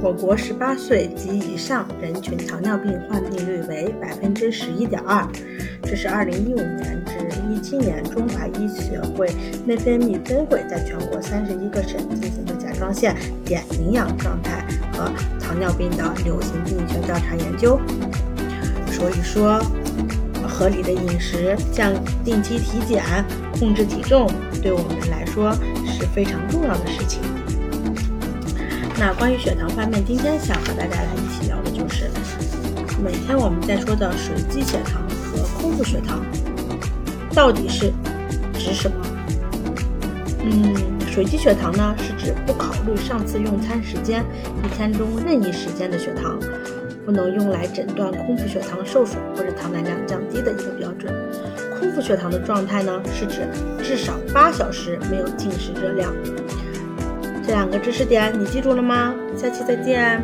我国十八岁及以上人群糖尿病患病率为百分之十一点二，这是二零一五年至一七年中华医学会内分泌分会在全国三十一个省进行的甲状腺碘营养状态和糖尿病的流行病学调查研究。所以说，合理的饮食、像定期体检、控制体重，对我们来说是非常重要的事情。那关于血糖方面，今天想和大家来一起聊的就是，每天我们在说的随机血糖和空腹血糖，到底是指什么？嗯，随机血糖呢，是指不考虑上次用餐时间，一天中任意时间的血糖，不能用来诊断空腹血糖受损或者糖耐量降低的一个标准。空腹血糖的状态呢，是指至少八小时没有进食热量。这两个知识点你记住了吗？下期再见。